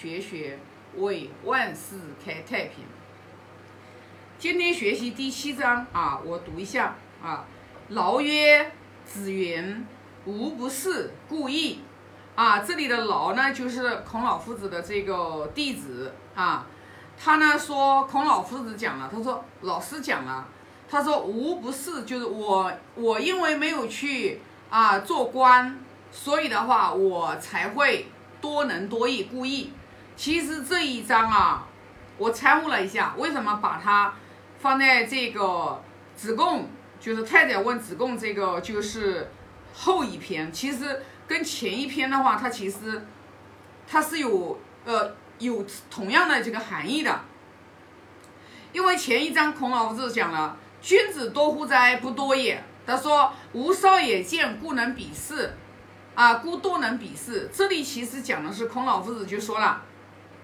学学，为万事开太平。今天学习第七章啊，我读一下啊。劳曰：“子云，吾不是故意。”啊，这里的劳呢，就是孔老夫子的这个弟子啊。他呢说，孔老夫子讲了，他说老师讲了，他说吾不是，就是我，我因为没有去啊做官，所以的话，我才会多能多义，故意。其实这一章啊，我参悟了一下，为什么把它放在这个子贡，就是太宰问子贡这个就是后一篇，其实跟前一篇的话，它其实它是有呃。有同样的这个含义的，因为前一章孔老夫子讲了“君子多乎哉？不多也。”他说：“吾少也见，故能比视，啊，故多能比视。”这里其实讲的是孔老夫子就说了，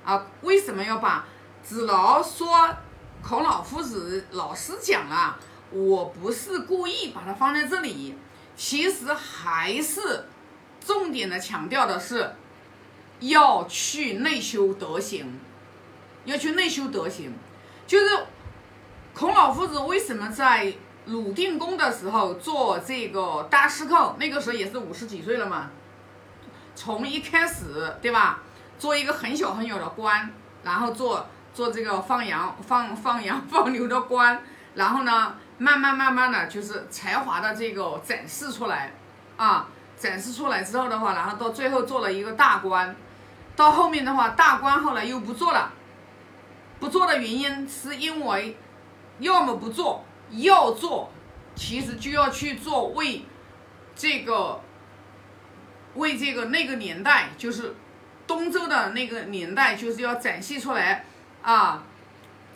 啊，为什么要把子劳说孔老夫子老师讲了，我不是故意把它放在这里，其实还是重点的强调的是。要去内修德行，要去内修德行，就是孔老夫子为什么在鲁定公的时候做这个大师寇？那个时候也是五十几岁了嘛，从一开始对吧，做一个很小很小的官，然后做做这个放羊放放羊放牛的官，然后呢，慢慢慢慢的就是才华的这个展示出来啊，展示出来之后的话，然后到最后做了一个大官。到后面的话，大官后来又不做了，不做的原因是因为，要么不做，要做，其实就要去做为这个为这个那个年代，就是东周的那个年代，就是要展现出来啊，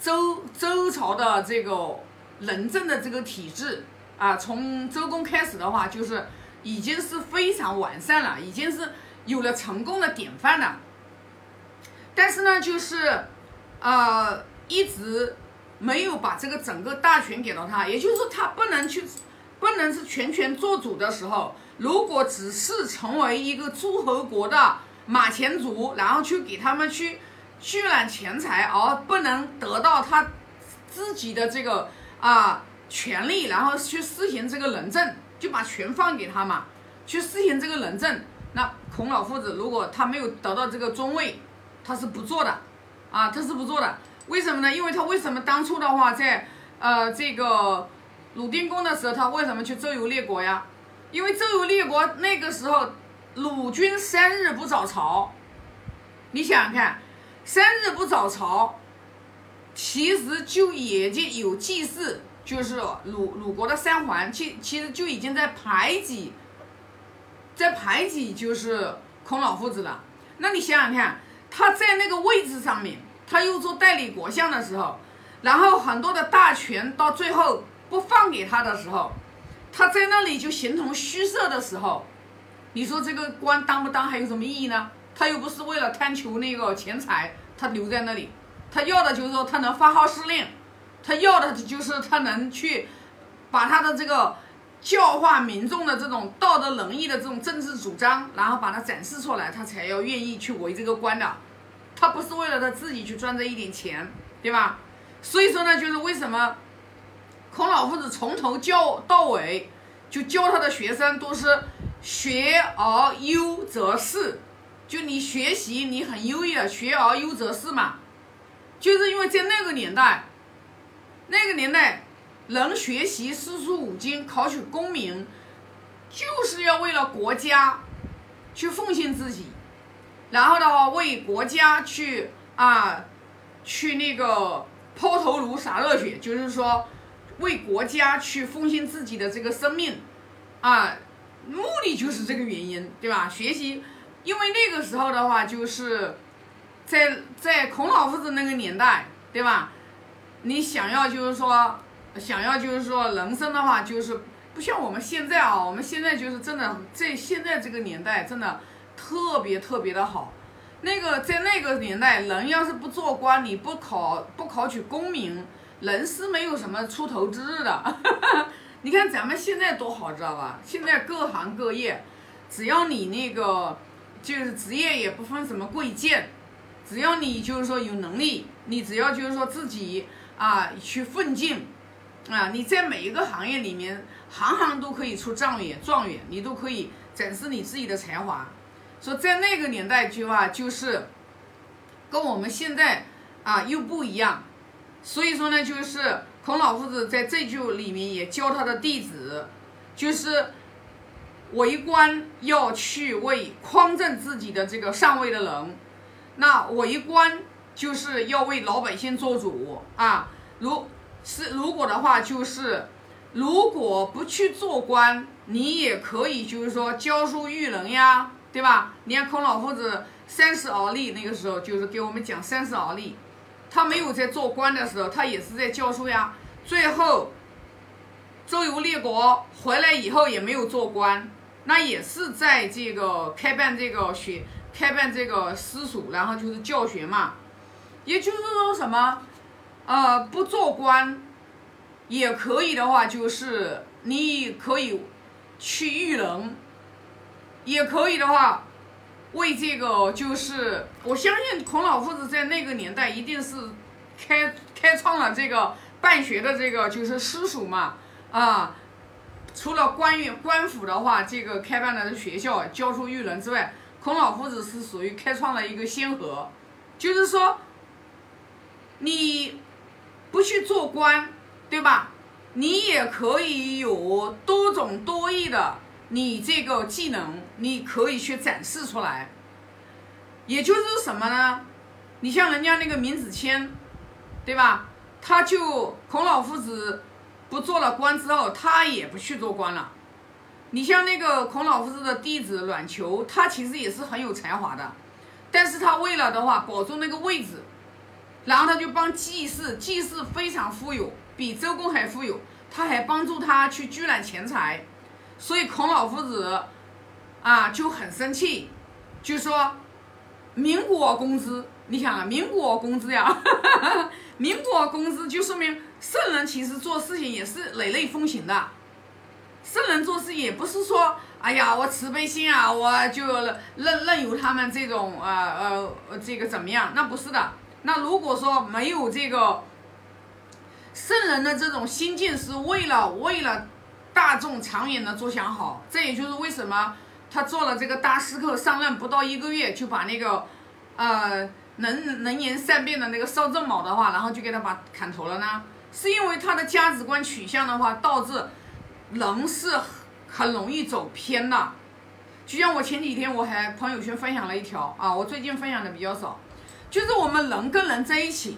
周周朝的这个仁政的这个体制啊，从周公开始的话，就是已经是非常完善了，已经是有了成功的典范了。但是呢，就是，呃，一直没有把这个整个大权给到他，也就是说，他不能去，不能是全权做主的时候，如果只是成为一个诸侯国的马前卒，然后去给他们去聚揽钱财，而不能得到他自己的这个啊权利，然后去施行这个仁政，就把权放给他嘛，去施行这个仁政。那孔老夫子如果他没有得到这个尊位，他是不做的，啊，他是不做的，为什么呢？因为他为什么当初的话，在呃这个鲁定公的时候，他为什么去周游列国呀？因为周游列国那个时候，鲁军三日不早朝，你想想看，三日不早朝，其实就已经有祭祀，就是鲁鲁国的三桓，其其实就已经在排挤，在排挤就是孔老夫子了。那你想想看。他在那个位置上面，他又做代理国相的时候，然后很多的大权到最后不放给他的时候，他在那里就形同虚设的时候，你说这个官当不当还有什么意义呢？他又不是为了贪求那个钱财，他留在那里，他要的就是说他能发号施令，他要的就是他能去把他的这个。教化民众的这种道德仁义的这种政治主张，然后把它展示出来，他才要愿意去为这个官的。他不是为了他自己去赚这一点钱，对吧？所以说呢，就是为什么孔老夫子从头教到尾，就教他的学生都是学而优则仕，就你学习你很优异的，学而优则仕嘛。就是因为在那个年代，那个年代。能学习四书五经，考取功名，就是要为了国家去奉献自己，然后的话为国家去啊，去那个抛头颅洒热血，就是说为国家去奉献自己的这个生命啊，目的就是这个原因，对吧？学习，因为那个时候的话，就是在在孔老夫子那个年代，对吧？你想要就是说。想要就是说人生的话，就是不像我们现在啊，我们现在就是真的在现在这个年代，真的特别特别的好。那个在那个年代，人要是不做官，你不考不考取功名，人是没有什么出头之日的。你看咱们现在多好，知道吧？现在各行各业，只要你那个就是职业也不分什么贵贱，只要你就是说有能力，你只要就是说自己啊去奋进，啊，你在每一个行业里面，行行都可以出状元，状元你都可以展示你自己的才华。说在那个年代就话，就是跟我们现在啊又不一样，所以说呢，就是孔老夫子在这句里面也教他的弟子，就是为官要去为匡正自己的这个上位的人。那为官就是要为老百姓做主啊，如是如果的话，就是如果不去做官，你也可以就是说教书育人呀，对吧？你看孔老夫子三十而立那个时候，就是给我们讲三十而立，他没有在做官的时候，他也是在教书呀。最后周游列国回来以后也没有做官，那也是在这个开办这个学。开办这个私塾，然后就是教学嘛，也就是说什么，呃，不做官也可以的话，就是你可以去育人，也可以的话，为这个就是我相信孔老夫子在那个年代一定是开开创了这个办学的这个就是私塾嘛，啊，除了官员官府的话，这个开办的学校教书育人之外。孔老夫子是属于开创了一个先河，就是说，你不去做官，对吧？你也可以有多种多艺的你这个技能，你可以去展示出来。也就是什么呢？你像人家那个闵子骞，对吧？他就孔老夫子不做了官之后，他也不去做官了。你像那个孔老夫子的弟子阮求，他其实也是很有才华的，但是他为了的话保住那个位置，然后他就帮季氏，季氏非常富有，比周公还富有，他还帮助他去聚揽钱财，所以孔老夫子啊就很生气，就说民国公资，你想啊，民国公资呀，民国公资就说明圣人其实做事情也是累累风行的。圣人做事也不是说，哎呀，我慈悲心啊，我就任任由他们这种呃呃这个怎么样？那不是的。那如果说没有这个圣人的这种心境，是为了为了大众长远的着想好，这也就是为什么他做了这个大师课上任不到一个月，就把那个呃能能言善辩的那个邵正卯的话，然后就给他把砍头了呢？是因为他的价值观取向的话，导致。人是很容易走偏的，就像我前几天我还朋友圈分享了一条啊，我最近分享的比较少，就是我们人跟人在一起，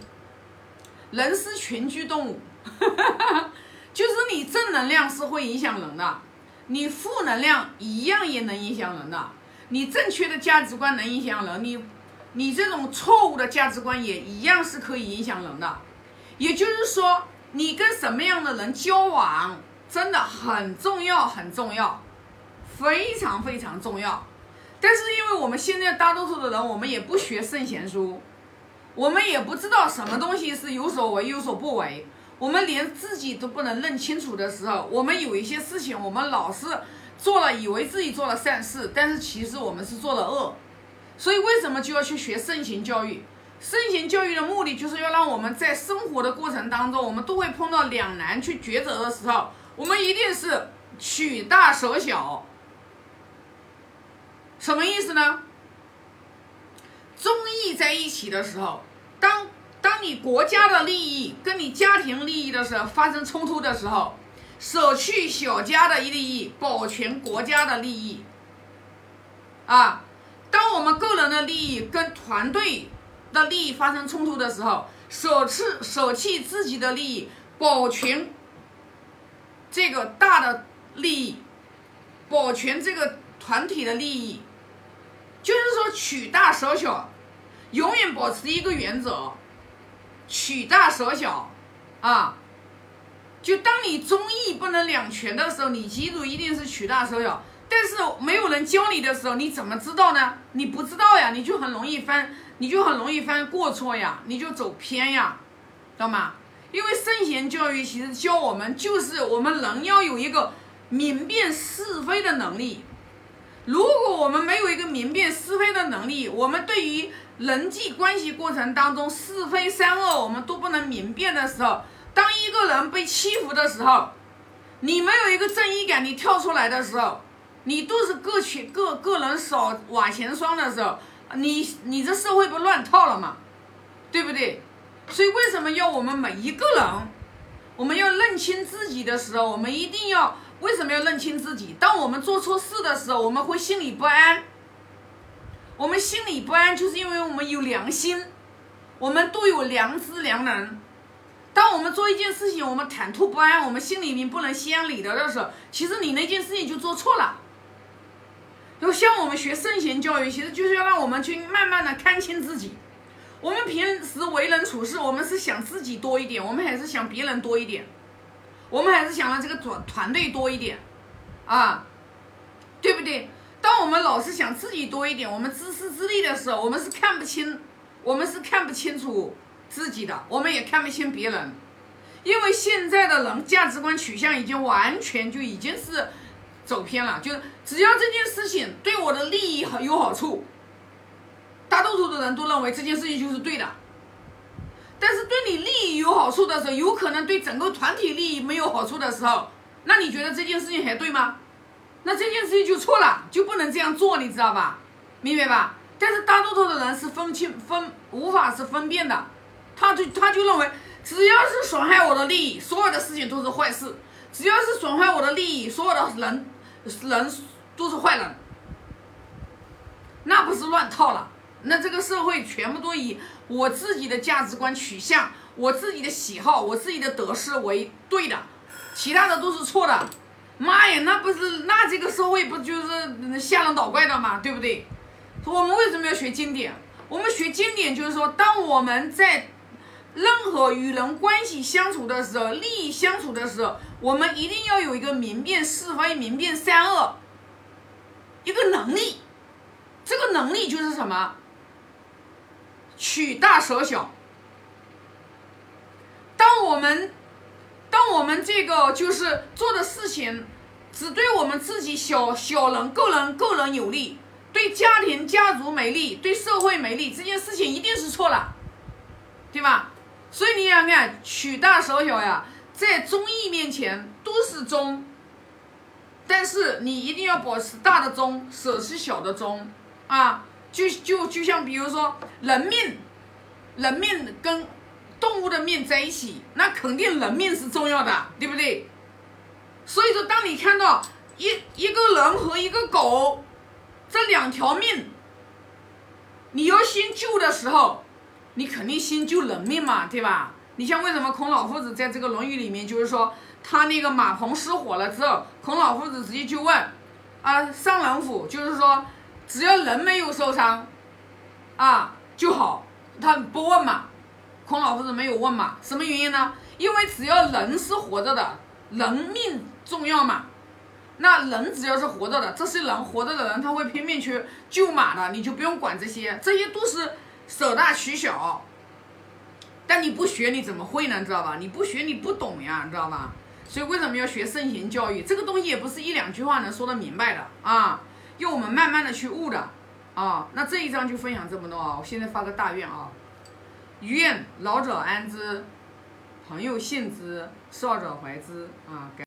人是群居动物，哈哈哈哈就是你正能量是会影响人的，你负能量一样也能影响人的，你正确的价值观能影响人，你你这种错误的价值观也一样是可以影响人的，也就是说，你跟什么样的人交往。真的很重要，很重要，非常非常重要。但是因为我们现在大多数的人，我们也不学圣贤书，我们也不知道什么东西是有所为有所不为，我们连自己都不能认清楚的时候，我们有一些事情，我们老是做了，以为自己做了善事，但是其实我们是做了恶。所以为什么就要去学圣贤教育？圣贤教育的目的就是要让我们在生活的过程当中，我们都会碰到两难去抉择的时候。我们一定是取大舍小，什么意思呢？忠义在一起的时候，当当你国家的利益跟你家庭利益的时候发生冲突的时候，舍去小家的利益，保全国家的利益。啊，当我们个人的利益跟团队的利益发生冲突的时候，舍弃舍弃自己的利益，保全。这个大的利益，保全这个团体的利益，就是说取大舍小，永远保持一个原则，取大舍小，啊，就当你忠义不能两全的时候，你记住一定是取大舍小。但是没有人教你的时候，你怎么知道呢？你不知道呀，你就很容易犯，你就很容易犯过错呀，你就走偏呀，知道吗？因为圣贤教育其实教我们，就是我们人要有一个明辨是非的能力。如果我们没有一个明辨是非的能力，我们对于人际关系过程当中是非善恶我们都不能明辨的时候，当一个人被欺负的时候，你没有一个正义感，你跳出来的时候，你都是各取各个人扫瓦钱霜的时候，你你这社会不乱套了吗？对不对？所以为什么要我们每一个人，我们要认清自己的时候，我们一定要为什么要认清自己？当我们做错事的时候，我们会心里不安。我们心里不安，就是因为我们有良心，我们都有良知良能。当我们做一件事情，我们忐忑不安，我们心里面不能心安理得的时候，其实你那件事情就做错了。就像我们学圣贤教育，其实就是要让我们去慢慢的看清自己。我们平时为人处事，我们是想自己多一点，我们还是想别人多一点，我们还是想让这个团团队多一点，啊，对不对？当我们老是想自己多一点，我们自私自利的时候，我们是看不清，我们是看不清楚。自己的，我们也看不清别人，因为现在的人价值观取向已经完全就已经是走偏了。就是只要这件事情对我的利益有好处，大多数的人都认为这件事情就是对的。好处的时候，有可能对整个团体利益没有好处的时候，那你觉得这件事情还对吗？那这件事情就错了，就不能这样做，你知道吧？明白吧？但是大多数的人是分清分无法是分辨的。他就他就认为，只要是损害我的利益，所有的事情都是坏事；只要是损害我的利益，所有的人人都是坏人。那不是乱套了？那这个社会全部都以我自己的价值观取向、我自己的喜好、我自己的得失为对的，其他的都是错的。妈呀，那不是那这个社会不就是吓人捣怪的吗？对不对？我们为什么要学经典？我们学经典就是说，当我们在任何与人关系相处的时候，利益相处的时候，我们一定要有一个明辨是非、明辨善恶一个能力。这个能力就是什么？取大舍小。当我们，当我们这个就是做的事情，只对我们自己小小人、个人、个人有利，对家庭、家族没利，对社会没利，这件事情一定是错了，对吧？所以你想看取大舍小呀，在忠义面前都是忠，但是你一定要保持大的忠，舍弃小的忠啊！就就就像比如说人命，人命跟动物的命在一起，那肯定人命是重要的，对不对？所以说，当你看到一一个人和一个狗这两条命，你要先救的时候。你肯定先救人命嘛，对吧？你像为什么孔老夫子在这个《论语》里面，就是说他那个马棚失火了之后，孔老夫子直接就问，啊，上人府，就是说只要人没有受伤，啊就好，他不问嘛。孔老夫子没有问嘛，什么原因呢？因为只要人是活着的，人命重要嘛。那人只要是活着的，这些人活着的人，他会拼命去救马的，你就不用管这些，这些都是。舍大取小，但你不学你怎么会呢？知道吧？你不学你不懂呀，知道吧？所以为什么要学圣贤教育？这个东西也不是一两句话能说得明白的啊，要我们慢慢的去悟的啊。那这一章就分享这么多啊，我现在发个大愿啊，愿老者安之，朋友信之，少者怀之啊。